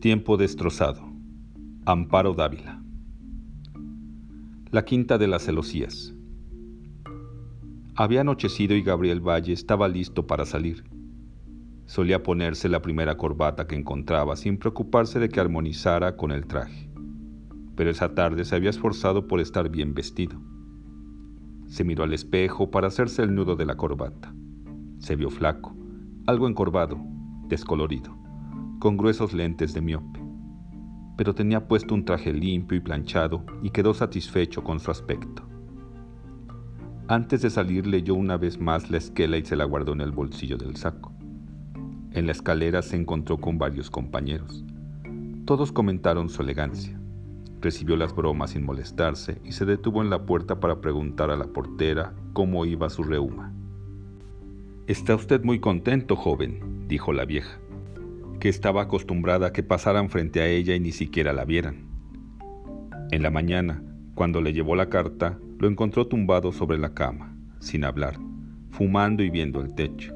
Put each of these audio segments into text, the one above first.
Tiempo destrozado. Amparo Dávila. La quinta de las celosías. Había anochecido y Gabriel Valle estaba listo para salir. Solía ponerse la primera corbata que encontraba sin preocuparse de que armonizara con el traje. Pero esa tarde se había esforzado por estar bien vestido. Se miró al espejo para hacerse el nudo de la corbata. Se vio flaco, algo encorvado, descolorido con gruesos lentes de miope, pero tenía puesto un traje limpio y planchado y quedó satisfecho con su aspecto. Antes de salir leyó una vez más la esquela y se la guardó en el bolsillo del saco. En la escalera se encontró con varios compañeros. Todos comentaron su elegancia. Recibió las bromas sin molestarse y se detuvo en la puerta para preguntar a la portera cómo iba su reuma. Está usted muy contento, joven, dijo la vieja que estaba acostumbrada a que pasaran frente a ella y ni siquiera la vieran. En la mañana, cuando le llevó la carta, lo encontró tumbado sobre la cama, sin hablar, fumando y viendo el techo.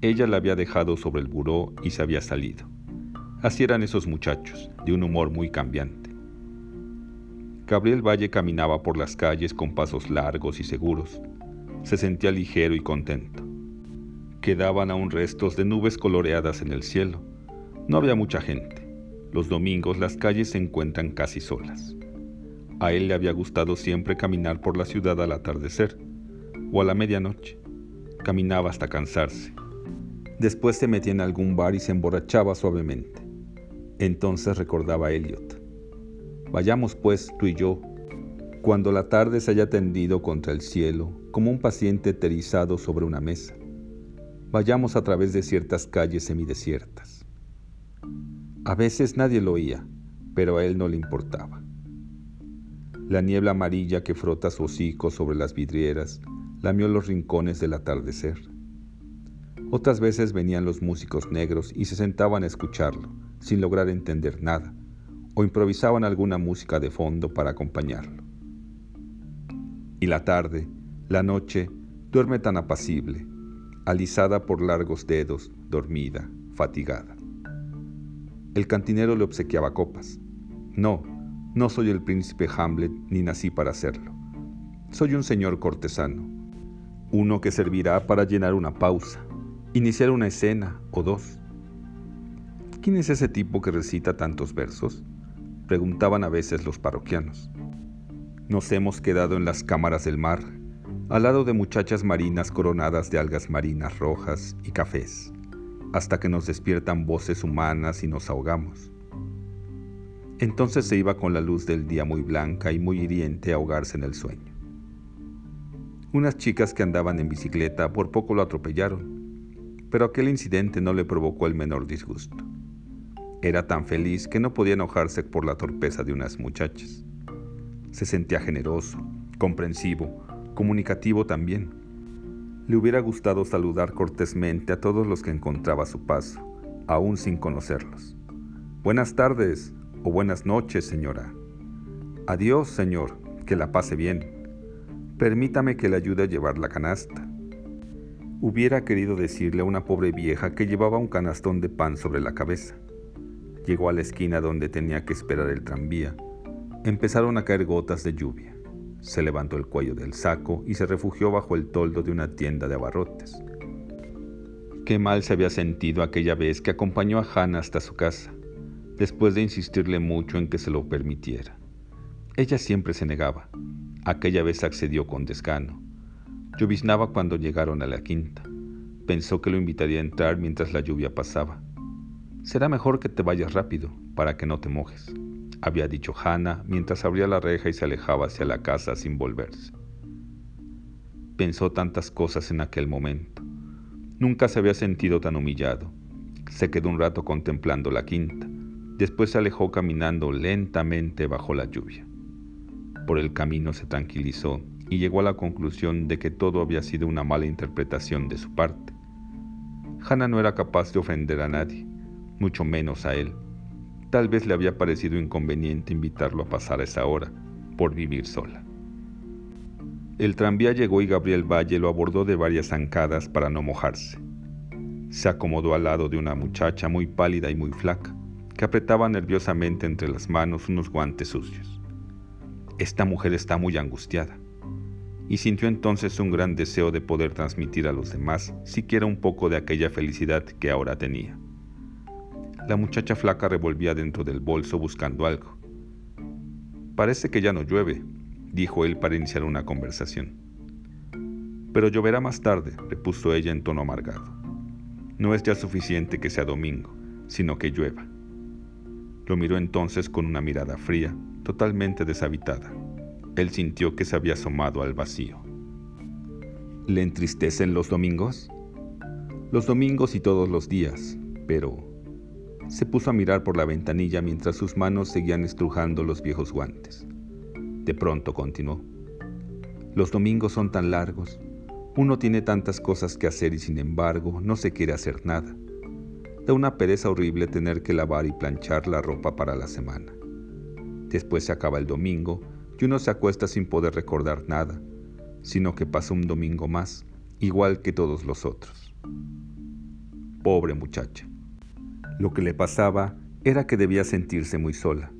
Ella la había dejado sobre el buró y se había salido. Así eran esos muchachos, de un humor muy cambiante. Gabriel Valle caminaba por las calles con pasos largos y seguros. Se sentía ligero y contento. Quedaban aún restos de nubes coloreadas en el cielo. No había mucha gente. Los domingos las calles se encuentran casi solas. A él le había gustado siempre caminar por la ciudad al atardecer o a la medianoche. Caminaba hasta cansarse. Después se metía en algún bar y se emborrachaba suavemente. Entonces recordaba a Elliot. Vayamos pues tú y yo, cuando la tarde se haya tendido contra el cielo como un paciente eterizado sobre una mesa vayamos a través de ciertas calles semidesiertas. A veces nadie lo oía, pero a él no le importaba. La niebla amarilla que frota su hocico sobre las vidrieras lamió los rincones del atardecer. Otras veces venían los músicos negros y se sentaban a escucharlo, sin lograr entender nada, o improvisaban alguna música de fondo para acompañarlo. Y la tarde, la noche, duerme tan apacible, alisada por largos dedos, dormida, fatigada. El cantinero le obsequiaba copas. No, no soy el príncipe Hamlet ni nací para hacerlo. Soy un señor cortesano, uno que servirá para llenar una pausa, iniciar una escena o dos. ¿Quién es ese tipo que recita tantos versos? Preguntaban a veces los parroquianos. Nos hemos quedado en las cámaras del mar al lado de muchachas marinas coronadas de algas marinas rojas y cafés, hasta que nos despiertan voces humanas y nos ahogamos. Entonces se iba con la luz del día muy blanca y muy hiriente a ahogarse en el sueño. Unas chicas que andaban en bicicleta por poco lo atropellaron, pero aquel incidente no le provocó el menor disgusto. Era tan feliz que no podía enojarse por la torpeza de unas muchachas. Se sentía generoso, comprensivo, comunicativo también. Le hubiera gustado saludar cortésmente a todos los que encontraba a su paso, aún sin conocerlos. Buenas tardes o buenas noches, señora. Adiós, señor, que la pase bien. Permítame que le ayude a llevar la canasta. Hubiera querido decirle a una pobre vieja que llevaba un canastón de pan sobre la cabeza. Llegó a la esquina donde tenía que esperar el tranvía. Empezaron a caer gotas de lluvia. Se levantó el cuello del saco y se refugió bajo el toldo de una tienda de abarrotes. Qué mal se había sentido aquella vez que acompañó a Hannah hasta su casa, después de insistirle mucho en que se lo permitiera. Ella siempre se negaba. Aquella vez accedió con desgano. Lloviznaba cuando llegaron a la quinta. Pensó que lo invitaría a entrar mientras la lluvia pasaba. Será mejor que te vayas rápido, para que no te mojes había dicho Hannah mientras abría la reja y se alejaba hacia la casa sin volverse. Pensó tantas cosas en aquel momento. Nunca se había sentido tan humillado. Se quedó un rato contemplando la quinta. Después se alejó caminando lentamente bajo la lluvia. Por el camino se tranquilizó y llegó a la conclusión de que todo había sido una mala interpretación de su parte. Hannah no era capaz de ofender a nadie, mucho menos a él. Tal vez le había parecido inconveniente invitarlo a pasar a esa hora, por vivir sola. El tranvía llegó y Gabriel Valle lo abordó de varias zancadas para no mojarse. Se acomodó al lado de una muchacha muy pálida y muy flaca, que apretaba nerviosamente entre las manos unos guantes sucios. Esta mujer está muy angustiada, y sintió entonces un gran deseo de poder transmitir a los demás siquiera un poco de aquella felicidad que ahora tenía. La muchacha flaca revolvía dentro del bolso buscando algo. Parece que ya no llueve, dijo él para iniciar una conversación. Pero lloverá más tarde, repuso ella en tono amargado. No es ya suficiente que sea domingo, sino que llueva. Lo miró entonces con una mirada fría, totalmente deshabitada. Él sintió que se había asomado al vacío. ¿Le entristecen los domingos? Los domingos y todos los días, pero... Se puso a mirar por la ventanilla mientras sus manos seguían estrujando los viejos guantes. De pronto continuó. Los domingos son tan largos, uno tiene tantas cosas que hacer y sin embargo no se quiere hacer nada. Da una pereza horrible tener que lavar y planchar la ropa para la semana. Después se acaba el domingo y uno se acuesta sin poder recordar nada, sino que pasa un domingo más, igual que todos los otros. Pobre muchacha. Lo que le pasaba era que debía sentirse muy sola.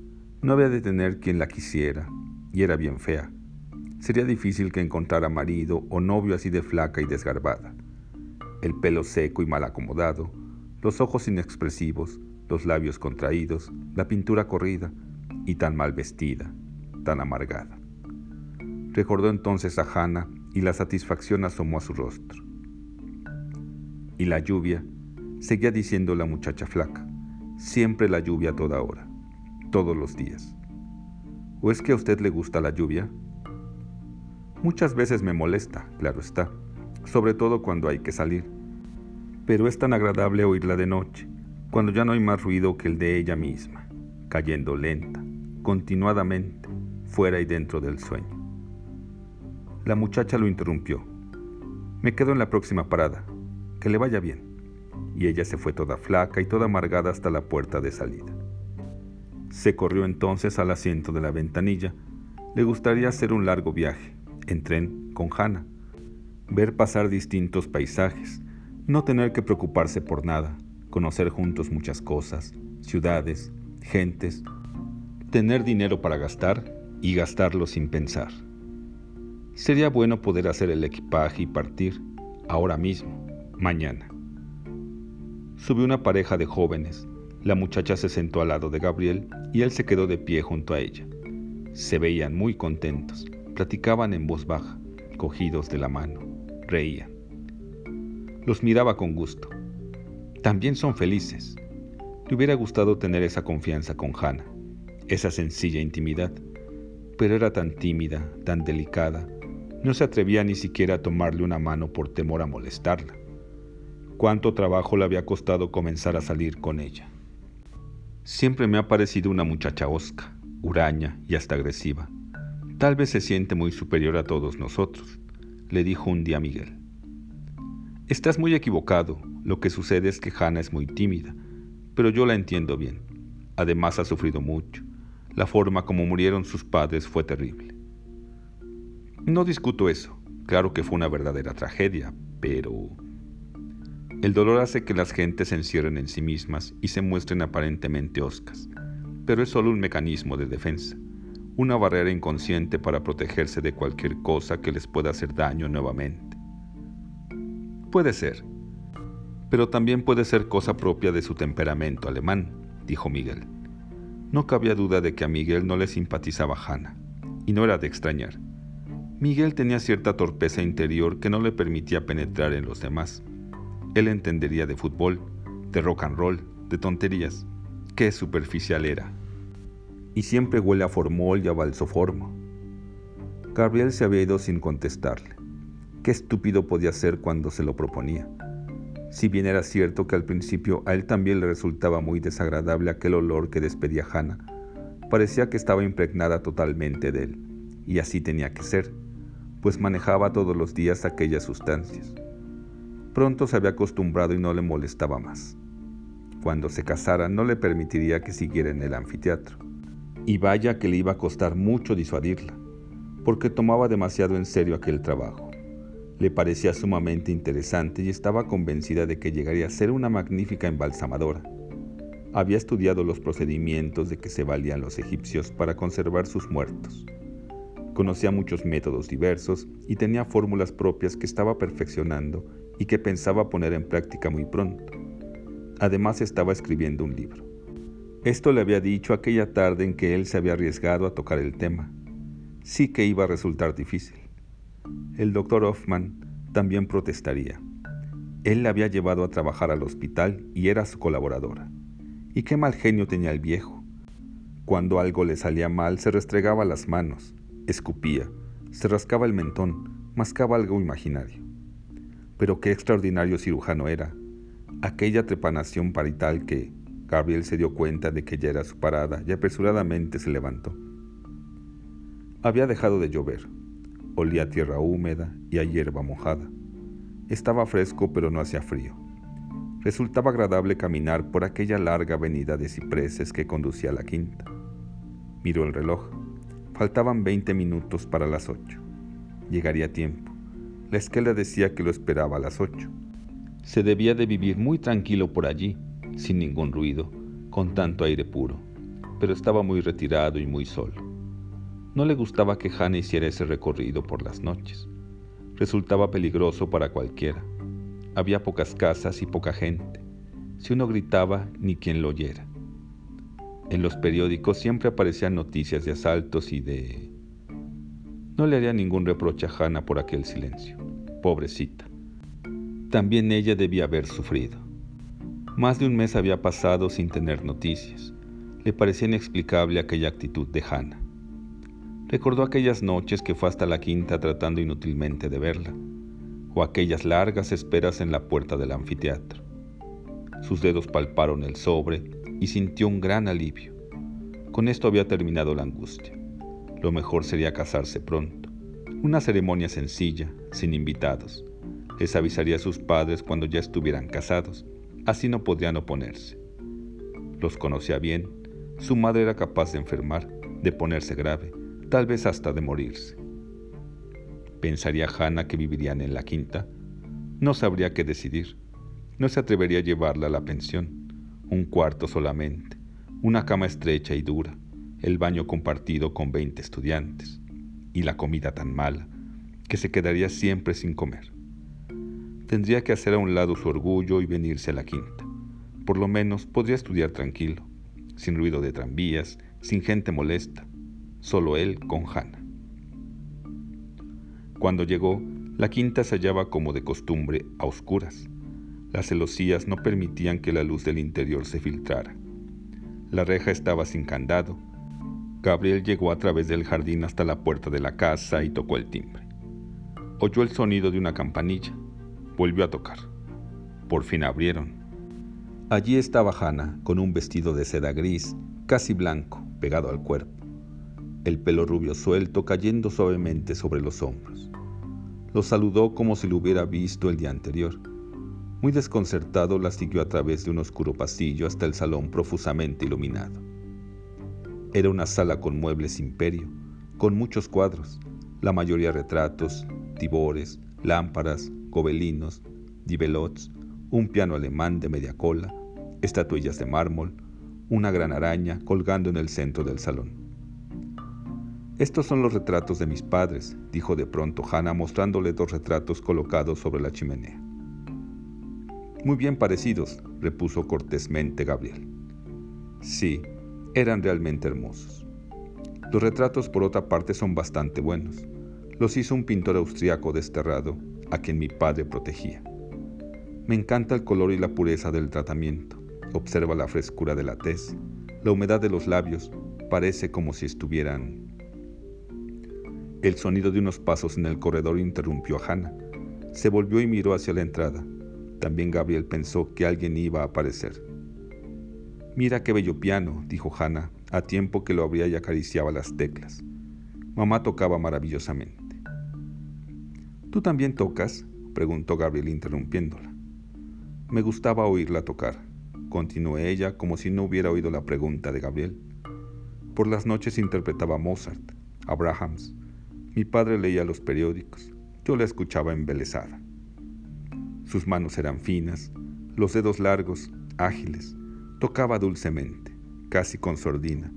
No había de tener quien la quisiera, y era bien fea. Sería difícil que encontrara marido o novio así de flaca y desgarbada. El pelo seco y mal acomodado, los ojos inexpresivos, los labios contraídos, la pintura corrida y tan mal vestida, tan amargada. Recordó entonces a Hannah y la satisfacción asomó a su rostro. Y la lluvia, seguía diciendo la muchacha flaca, siempre la lluvia a toda hora, todos los días. ¿O es que a usted le gusta la lluvia? Muchas veces me molesta, claro está, sobre todo cuando hay que salir. Pero es tan agradable oírla de noche, cuando ya no hay más ruido que el de ella misma, cayendo lenta, continuadamente, fuera y dentro del sueño. La muchacha lo interrumpió. Me quedo en la próxima parada. Que le vaya bien. Y ella se fue toda flaca y toda amargada hasta la puerta de salida. Se corrió entonces al asiento de la ventanilla. Le gustaría hacer un largo viaje, en tren, con Hannah. Ver pasar distintos paisajes, no tener que preocuparse por nada, conocer juntos muchas cosas, ciudades, gentes, tener dinero para gastar y gastarlo sin pensar. Sería bueno poder hacer el equipaje y partir ahora mismo, mañana. Subió una pareja de jóvenes la muchacha se sentó al lado de Gabriel y él se quedó de pie junto a ella. Se veían muy contentos, platicaban en voz baja, cogidos de la mano, reían. Los miraba con gusto. También son felices. Le hubiera gustado tener esa confianza con Hannah, esa sencilla intimidad, pero era tan tímida, tan delicada, no se atrevía ni siquiera a tomarle una mano por temor a molestarla. Cuánto trabajo le había costado comenzar a salir con ella. Siempre me ha parecido una muchacha osca, huraña y hasta agresiva. Tal vez se siente muy superior a todos nosotros, le dijo un día Miguel. Estás muy equivocado, lo que sucede es que Hannah es muy tímida, pero yo la entiendo bien. Además ha sufrido mucho. La forma como murieron sus padres fue terrible. No discuto eso, claro que fue una verdadera tragedia, pero... El dolor hace que las gentes se encierren en sí mismas y se muestren aparentemente oscas, pero es solo un mecanismo de defensa, una barrera inconsciente para protegerse de cualquier cosa que les pueda hacer daño nuevamente. Puede ser, pero también puede ser cosa propia de su temperamento alemán, dijo Miguel. No cabía duda de que a Miguel no le simpatizaba Hannah, y no era de extrañar. Miguel tenía cierta torpeza interior que no le permitía penetrar en los demás él entendería de fútbol, de rock and roll, de tonterías. Qué superficial era. Y siempre huele a formol y a balsoformo. Gabriel se había ido sin contestarle. Qué estúpido podía ser cuando se lo proponía. Si bien era cierto que al principio a él también le resultaba muy desagradable aquel olor que despedía Hannah, parecía que estaba impregnada totalmente de él, y así tenía que ser, pues manejaba todos los días aquellas sustancias. Pronto se había acostumbrado y no le molestaba más. Cuando se casara no le permitiría que siguiera en el anfiteatro. Y vaya que le iba a costar mucho disuadirla, porque tomaba demasiado en serio aquel trabajo. Le parecía sumamente interesante y estaba convencida de que llegaría a ser una magnífica embalsamadora. había estudiado los procedimientos de que se valían los egipcios para conservar sus muertos. Conocía muchos métodos diversos y tenía fórmulas propias que estaba perfeccionando y que pensaba poner en práctica muy pronto. Además estaba escribiendo un libro. Esto le había dicho aquella tarde en que él se había arriesgado a tocar el tema. Sí que iba a resultar difícil. El doctor Hoffman también protestaría. Él la había llevado a trabajar al hospital y era su colaboradora. Y qué mal genio tenía el viejo. Cuando algo le salía mal, se restregaba las manos, escupía, se rascaba el mentón, mascaba algo imaginario. Pero qué extraordinario cirujano era. Aquella trepanación parital que Gabriel se dio cuenta de que ya era su parada y apresuradamente se levantó. Había dejado de llover. Olía a tierra húmeda y a hierba mojada. Estaba fresco pero no hacía frío. Resultaba agradable caminar por aquella larga avenida de cipreses que conducía a la quinta. Miró el reloj. Faltaban 20 minutos para las ocho. Llegaría a tiempo. La esquela decía que lo esperaba a las ocho. Se debía de vivir muy tranquilo por allí, sin ningún ruido, con tanto aire puro, pero estaba muy retirado y muy solo. No le gustaba que Hannah hiciera ese recorrido por las noches. Resultaba peligroso para cualquiera. Había pocas casas y poca gente. Si uno gritaba, ni quien lo oyera. En los periódicos siempre aparecían noticias de asaltos y de... No le haría ningún reproche a Hannah por aquel silencio. Pobrecita. También ella debía haber sufrido. Más de un mes había pasado sin tener noticias. Le parecía inexplicable aquella actitud de Hannah. Recordó aquellas noches que fue hasta la quinta tratando inútilmente de verla o aquellas largas esperas en la puerta del anfiteatro. Sus dedos palparon el sobre y sintió un gran alivio. Con esto había terminado la angustia. Lo mejor sería casarse pronto. Una ceremonia sencilla, sin invitados. Les avisaría a sus padres cuando ya estuvieran casados. Así no podrían oponerse. Los conocía bien. Su madre era capaz de enfermar, de ponerse grave, tal vez hasta de morirse. ¿Pensaría Hannah que vivirían en la quinta? No sabría qué decidir. No se atrevería a llevarla a la pensión. Un cuarto solamente, una cama estrecha y dura, el baño compartido con veinte estudiantes, y la comida tan mala que se quedaría siempre sin comer. Tendría que hacer a un lado su orgullo y venirse a la quinta. Por lo menos podría estudiar tranquilo, sin ruido de tranvías, sin gente molesta, solo él con Hannah. Cuando llegó, la quinta se hallaba como de costumbre a oscuras. Las celosías no permitían que la luz del interior se filtrara. La reja estaba sin candado. Gabriel llegó a través del jardín hasta la puerta de la casa y tocó el timbre. Oyó el sonido de una campanilla. Volvió a tocar. Por fin abrieron. Allí estaba Hannah con un vestido de seda gris, casi blanco, pegado al cuerpo, el pelo rubio suelto cayendo suavemente sobre los hombros. Lo saludó como si lo hubiera visto el día anterior. Muy desconcertado la siguió a través de un oscuro pasillo hasta el salón profusamente iluminado. Era una sala con muebles imperio, con muchos cuadros, la mayoría retratos, tibores, lámparas, gobelinos, divelots, un piano alemán de media cola, estatuillas de mármol, una gran araña colgando en el centro del salón. Estos son los retratos de mis padres, dijo de pronto Hannah mostrándole dos retratos colocados sobre la chimenea. Muy bien parecidos, repuso cortésmente Gabriel. Sí, eran realmente hermosos. Los retratos por otra parte son bastante buenos. Los hizo un pintor austriaco desterrado, a quien mi padre protegía. Me encanta el color y la pureza del tratamiento. Observa la frescura de la tez, la humedad de los labios, parece como si estuvieran el sonido de unos pasos en el corredor interrumpió a Hannah. Se volvió y miró hacia la entrada. También Gabriel pensó que alguien iba a aparecer. Mira qué bello piano, dijo Hannah, a tiempo que lo abría y acariciaba las teclas. Mamá tocaba maravillosamente. ¿Tú también tocas? preguntó Gabriel interrumpiéndola. Me gustaba oírla tocar, continuó ella como si no hubiera oído la pregunta de Gabriel. Por las noches interpretaba Mozart, Abrahams, mi padre leía los periódicos. Yo la escuchaba embelesada. Sus manos eran finas, los dedos largos, ágiles, Tocaba dulcemente, casi con sordina.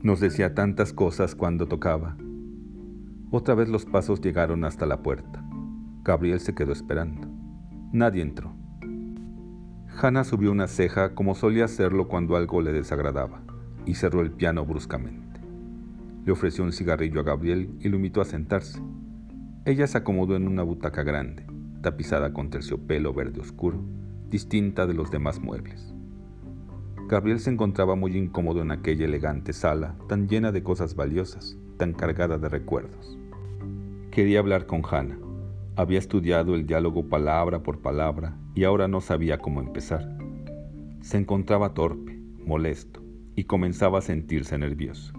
Nos decía tantas cosas cuando tocaba. Otra vez los pasos llegaron hasta la puerta. Gabriel se quedó esperando. Nadie entró. Hannah subió una ceja como solía hacerlo cuando algo le desagradaba y cerró el piano bruscamente. Le ofreció un cigarrillo a Gabriel y lo invitó a sentarse. Ella se acomodó en una butaca grande, tapizada con terciopelo verde oscuro, distinta de los demás muebles. Gabriel se encontraba muy incómodo en aquella elegante sala, tan llena de cosas valiosas, tan cargada de recuerdos. Quería hablar con Hannah. Había estudiado el diálogo palabra por palabra y ahora no sabía cómo empezar. Se encontraba torpe, molesto, y comenzaba a sentirse nervioso.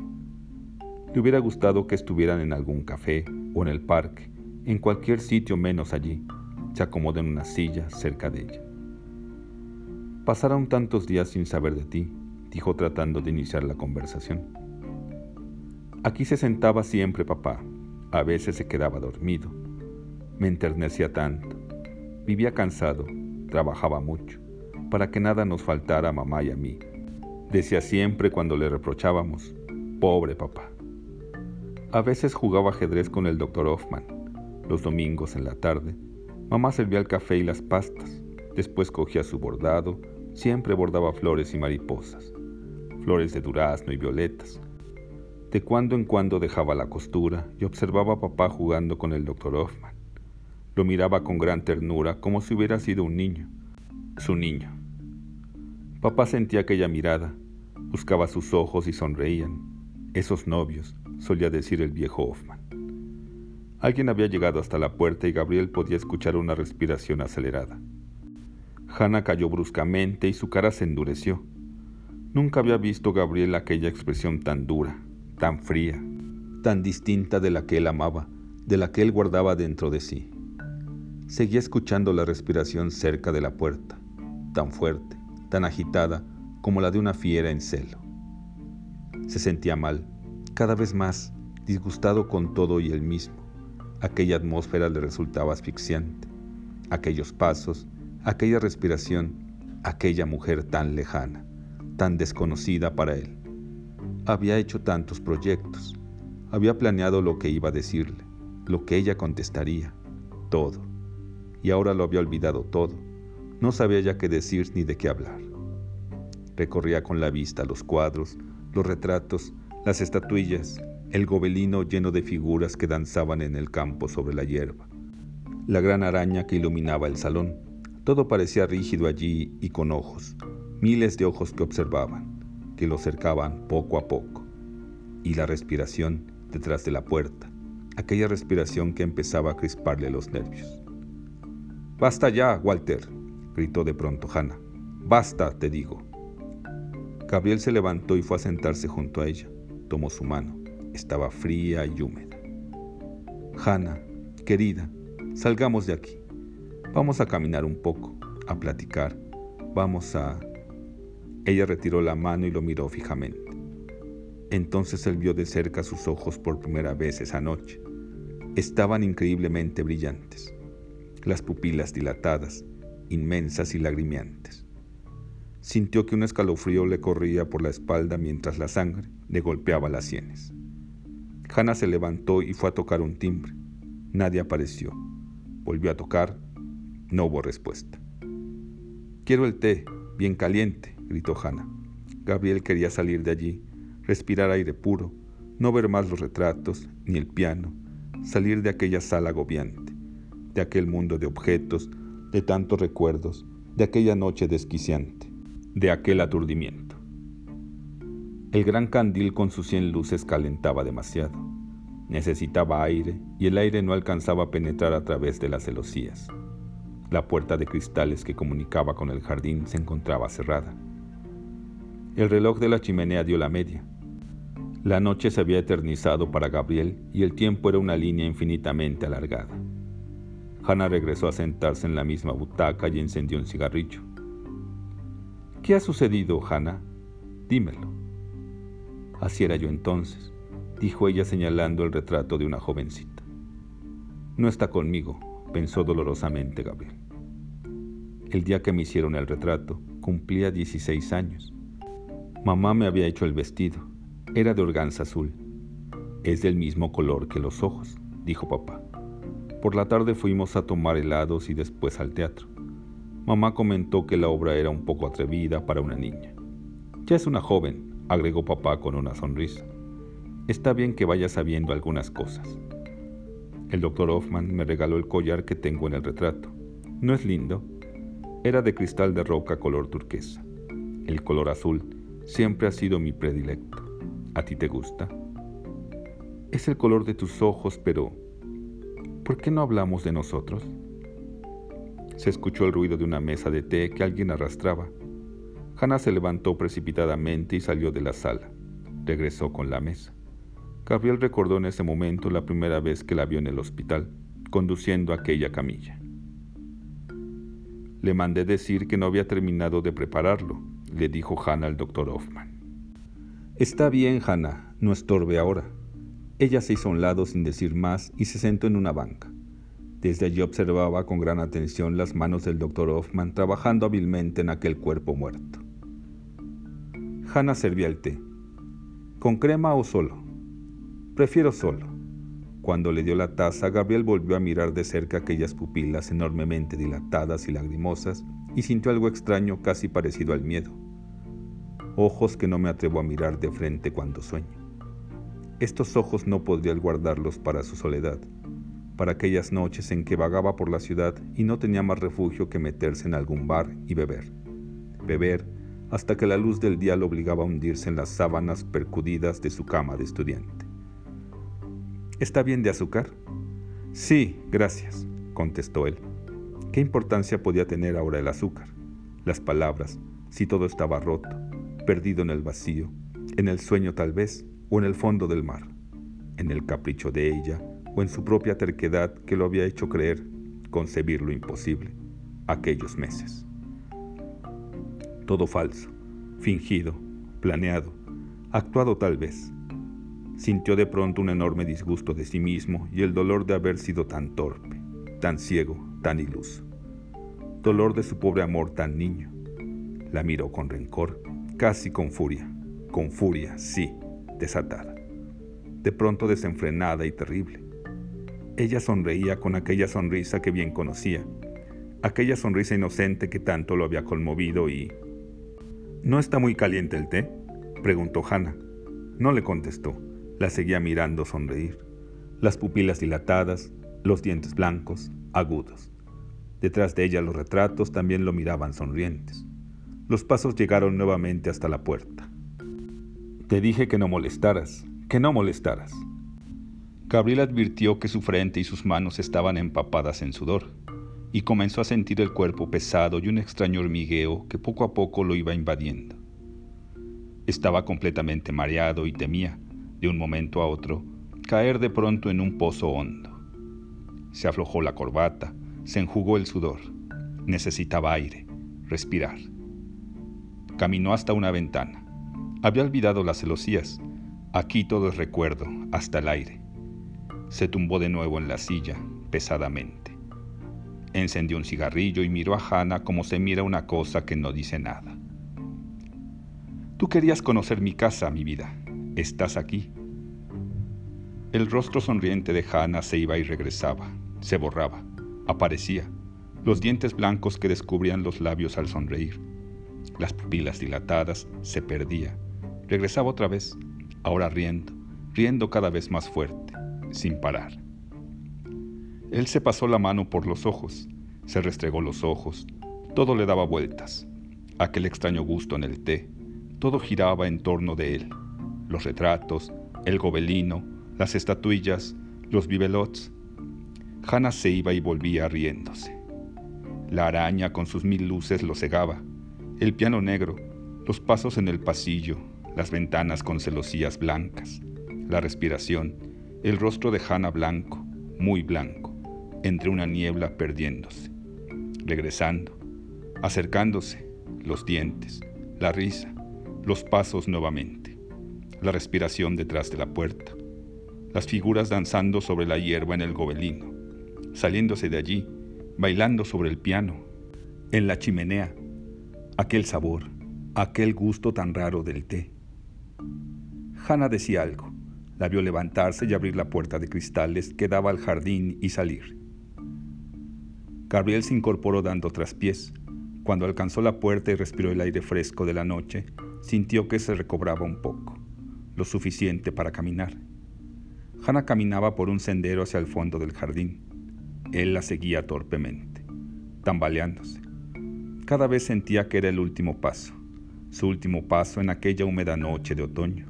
Le hubiera gustado que estuvieran en algún café o en el parque, en cualquier sitio menos allí. Se acomodó en una silla cerca de ella. Pasaron tantos días sin saber de ti, dijo tratando de iniciar la conversación. Aquí se sentaba siempre papá, a veces se quedaba dormido. Me enternecía tanto. Vivía cansado, trabajaba mucho, para que nada nos faltara a mamá y a mí. Decía siempre cuando le reprochábamos, pobre papá. A veces jugaba ajedrez con el doctor Hoffman. Los domingos en la tarde, mamá servía el café y las pastas. Después cogía su bordado, siempre bordaba flores y mariposas, flores de durazno y violetas. De cuando en cuando dejaba la costura y observaba a papá jugando con el doctor Hoffman. Lo miraba con gran ternura como si hubiera sido un niño, su niño. Papá sentía aquella mirada, buscaba sus ojos y sonreían. Esos novios, solía decir el viejo Hoffman. Alguien había llegado hasta la puerta y Gabriel podía escuchar una respiración acelerada. Hannah cayó bruscamente y su cara se endureció. Nunca había visto Gabriel aquella expresión tan dura, tan fría, tan distinta de la que él amaba, de la que él guardaba dentro de sí. Seguía escuchando la respiración cerca de la puerta, tan fuerte, tan agitada como la de una fiera en celo. Se sentía mal, cada vez más disgustado con todo y él mismo. Aquella atmósfera le resultaba asfixiante. Aquellos pasos, aquella respiración, aquella mujer tan lejana, tan desconocida para él. Había hecho tantos proyectos, había planeado lo que iba a decirle, lo que ella contestaría, todo. Y ahora lo había olvidado todo. No sabía ya qué decir ni de qué hablar. Recorría con la vista los cuadros, los retratos, las estatuillas, el gobelino lleno de figuras que danzaban en el campo sobre la hierba, la gran araña que iluminaba el salón. Todo parecía rígido allí y con ojos, miles de ojos que observaban, que lo cercaban poco a poco. Y la respiración detrás de la puerta, aquella respiración que empezaba a crisparle los nervios. Basta ya, Walter, gritó de pronto Hannah. Basta, te digo. Gabriel se levantó y fue a sentarse junto a ella tomó su mano. Estaba fría y húmeda. Hannah, querida, salgamos de aquí. Vamos a caminar un poco, a platicar. Vamos a... Ella retiró la mano y lo miró fijamente. Entonces él vio de cerca sus ojos por primera vez esa noche. Estaban increíblemente brillantes, las pupilas dilatadas, inmensas y lagrimeantes. Sintió que un escalofrío le corría por la espalda mientras la sangre le golpeaba las sienes. Hannah se levantó y fue a tocar un timbre. Nadie apareció. Volvió a tocar. No hubo respuesta. Quiero el té, bien caliente, gritó Hannah. Gabriel quería salir de allí, respirar aire puro, no ver más los retratos, ni el piano, salir de aquella sala agobiante, de aquel mundo de objetos, de tantos recuerdos, de aquella noche desquiciante de aquel aturdimiento. El gran candil con sus cien luces calentaba demasiado. Necesitaba aire y el aire no alcanzaba a penetrar a través de las celosías. La puerta de cristales que comunicaba con el jardín se encontraba cerrada. El reloj de la chimenea dio la media. La noche se había eternizado para Gabriel y el tiempo era una línea infinitamente alargada. Hannah regresó a sentarse en la misma butaca y encendió un cigarrillo. ¿Qué ha sucedido, Hannah? Dímelo. Así era yo entonces, dijo ella señalando el retrato de una jovencita. No está conmigo, pensó dolorosamente Gabriel. El día que me hicieron el retrato, Cumplía 16 años. Mamá me había hecho el vestido. Era de organza azul. Es del mismo color que los ojos, dijo papá. Por la tarde fuimos a tomar helados y después al teatro. Mamá comentó que la obra era un poco atrevida para una niña. Ya es una joven, agregó papá con una sonrisa. Está bien que vaya sabiendo algunas cosas. El doctor Hoffman me regaló el collar que tengo en el retrato. ¿No es lindo? Era de cristal de roca color turquesa. El color azul siempre ha sido mi predilecto. ¿A ti te gusta? Es el color de tus ojos, pero ¿por qué no hablamos de nosotros? Se escuchó el ruido de una mesa de té que alguien arrastraba. Hannah se levantó precipitadamente y salió de la sala. Regresó con la mesa. Gabriel recordó en ese momento la primera vez que la vio en el hospital, conduciendo aquella camilla. Le mandé decir que no había terminado de prepararlo, le dijo Hannah al doctor Hoffman. Está bien, Hannah, no estorbe ahora. Ella se hizo a un lado sin decir más y se sentó en una banca. Desde allí observaba con gran atención las manos del doctor Hoffman trabajando hábilmente en aquel cuerpo muerto. Hannah servía el té. ¿Con crema o solo? Prefiero solo. Cuando le dio la taza, Gabriel volvió a mirar de cerca aquellas pupilas enormemente dilatadas y lagrimosas y sintió algo extraño casi parecido al miedo. Ojos que no me atrevo a mirar de frente cuando sueño. Estos ojos no podría guardarlos para su soledad, para aquellas noches en que vagaba por la ciudad y no tenía más refugio que meterse en algún bar y beber. Beber hasta que la luz del día lo obligaba a hundirse en las sábanas percudidas de su cama de estudiante. ¿Está bien de azúcar? Sí, gracias, contestó él. ¿Qué importancia podía tener ahora el azúcar? Las palabras, si todo estaba roto, perdido en el vacío, en el sueño tal vez, o en el fondo del mar, en el capricho de ella, o en su propia terquedad que lo había hecho creer, concebir lo imposible, aquellos meses. Todo falso, fingido, planeado, actuado tal vez, Sintió de pronto un enorme disgusto de sí mismo y el dolor de haber sido tan torpe, tan ciego, tan iluso. Dolor de su pobre amor tan niño. La miró con rencor, casi con furia, con furia, sí, desatada. De pronto desenfrenada y terrible. Ella sonreía con aquella sonrisa que bien conocía, aquella sonrisa inocente que tanto lo había conmovido y... ¿No está muy caliente el té? preguntó Hannah. No le contestó. La seguía mirando sonreír, las pupilas dilatadas, los dientes blancos, agudos. Detrás de ella los retratos también lo miraban sonrientes. Los pasos llegaron nuevamente hasta la puerta. Te dije que no molestaras, que no molestaras. Gabriel advirtió que su frente y sus manos estaban empapadas en sudor, y comenzó a sentir el cuerpo pesado y un extraño hormigueo que poco a poco lo iba invadiendo. Estaba completamente mareado y temía, de un momento a otro, caer de pronto en un pozo hondo. Se aflojó la corbata, se enjugó el sudor. Necesitaba aire, respirar. Caminó hasta una ventana. Había olvidado las celosías. Aquí todo es recuerdo, hasta el aire. Se tumbó de nuevo en la silla, pesadamente. Encendió un cigarrillo y miró a Hannah como se mira una cosa que no dice nada. Tú querías conocer mi casa, mi vida estás aquí. El rostro sonriente de Hannah se iba y regresaba, se borraba, aparecía, los dientes blancos que descubrían los labios al sonreír. Las pupilas dilatadas se perdía. Regresaba otra vez, ahora riendo, riendo cada vez más fuerte, sin parar. Él se pasó la mano por los ojos, se restregó los ojos, todo le daba vueltas. Aquel extraño gusto en el té, todo giraba en torno de él los retratos, el gobelino, las estatuillas, los bibelots. Hannah se iba y volvía riéndose. La araña con sus mil luces lo cegaba, el piano negro, los pasos en el pasillo, las ventanas con celosías blancas, la respiración, el rostro de Hannah blanco, muy blanco, entre una niebla perdiéndose, regresando, acercándose, los dientes, la risa, los pasos nuevamente la respiración detrás de la puerta, las figuras danzando sobre la hierba en el gobelino, saliéndose de allí, bailando sobre el piano, en la chimenea, aquel sabor, aquel gusto tan raro del té. Hannah decía algo. La vio levantarse y abrir la puerta de cristales que daba al jardín y salir. Gabriel se incorporó dando traspiés. Cuando alcanzó la puerta y respiró el aire fresco de la noche, sintió que se recobraba un poco, lo suficiente para caminar. Hannah caminaba por un sendero hacia el fondo del jardín. Él la seguía torpemente, tambaleándose. Cada vez sentía que era el último paso, su último paso en aquella húmeda noche de otoño.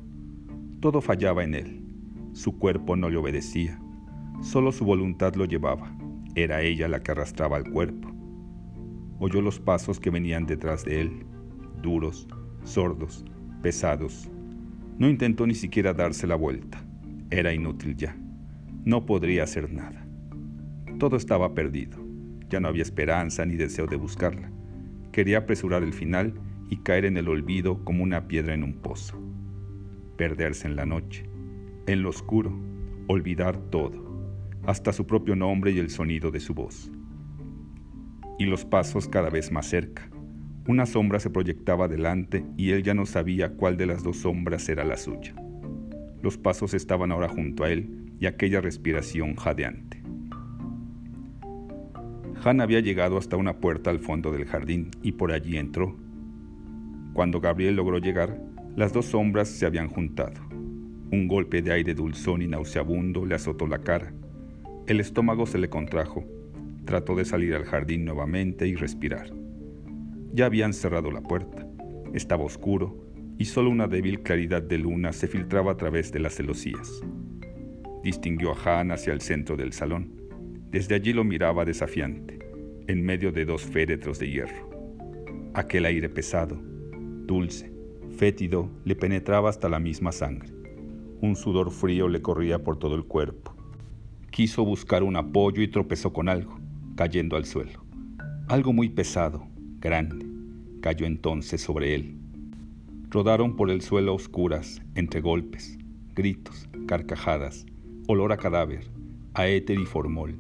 Todo fallaba en él. Su cuerpo no le obedecía. Solo su voluntad lo llevaba. Era ella la que arrastraba el cuerpo. Oyó los pasos que venían detrás de él, duros, sordos, pesados. No intentó ni siquiera darse la vuelta. Era inútil ya. No podría hacer nada. Todo estaba perdido. Ya no había esperanza ni deseo de buscarla. Quería apresurar el final y caer en el olvido como una piedra en un pozo. Perderse en la noche, en lo oscuro, olvidar todo, hasta su propio nombre y el sonido de su voz. Y los pasos cada vez más cerca. Una sombra se proyectaba delante y él ya no sabía cuál de las dos sombras era la suya. Los pasos estaban ahora junto a él y aquella respiración jadeante. Han había llegado hasta una puerta al fondo del jardín y por allí entró. Cuando Gabriel logró llegar, las dos sombras se habían juntado. Un golpe de aire dulzón y nauseabundo le azotó la cara. El estómago se le contrajo. Trató de salir al jardín nuevamente y respirar. Ya habían cerrado la puerta. Estaba oscuro y solo una débil claridad de luna se filtraba a través de las celosías. Distinguió a Han hacia el centro del salón. Desde allí lo miraba desafiante, en medio de dos féretros de hierro. Aquel aire pesado, dulce, fétido, le penetraba hasta la misma sangre. Un sudor frío le corría por todo el cuerpo. Quiso buscar un apoyo y tropezó con algo, cayendo al suelo. Algo muy pesado, grande, cayó entonces sobre él. Rodaron por el suelo oscuras, entre golpes, gritos, carcajadas, olor a cadáver, a éter y formol,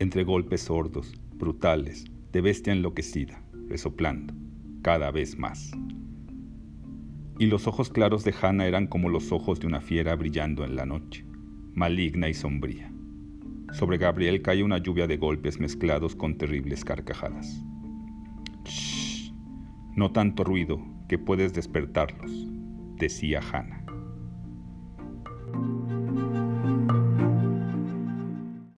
entre golpes sordos, brutales, de bestia enloquecida, resoplando, cada vez más. Y los ojos claros de Hannah eran como los ojos de una fiera brillando en la noche, maligna y sombría. Sobre Gabriel cae una lluvia de golpes mezclados con terribles carcajadas. No tanto ruido, que puedes despertarlos, decía Hannah.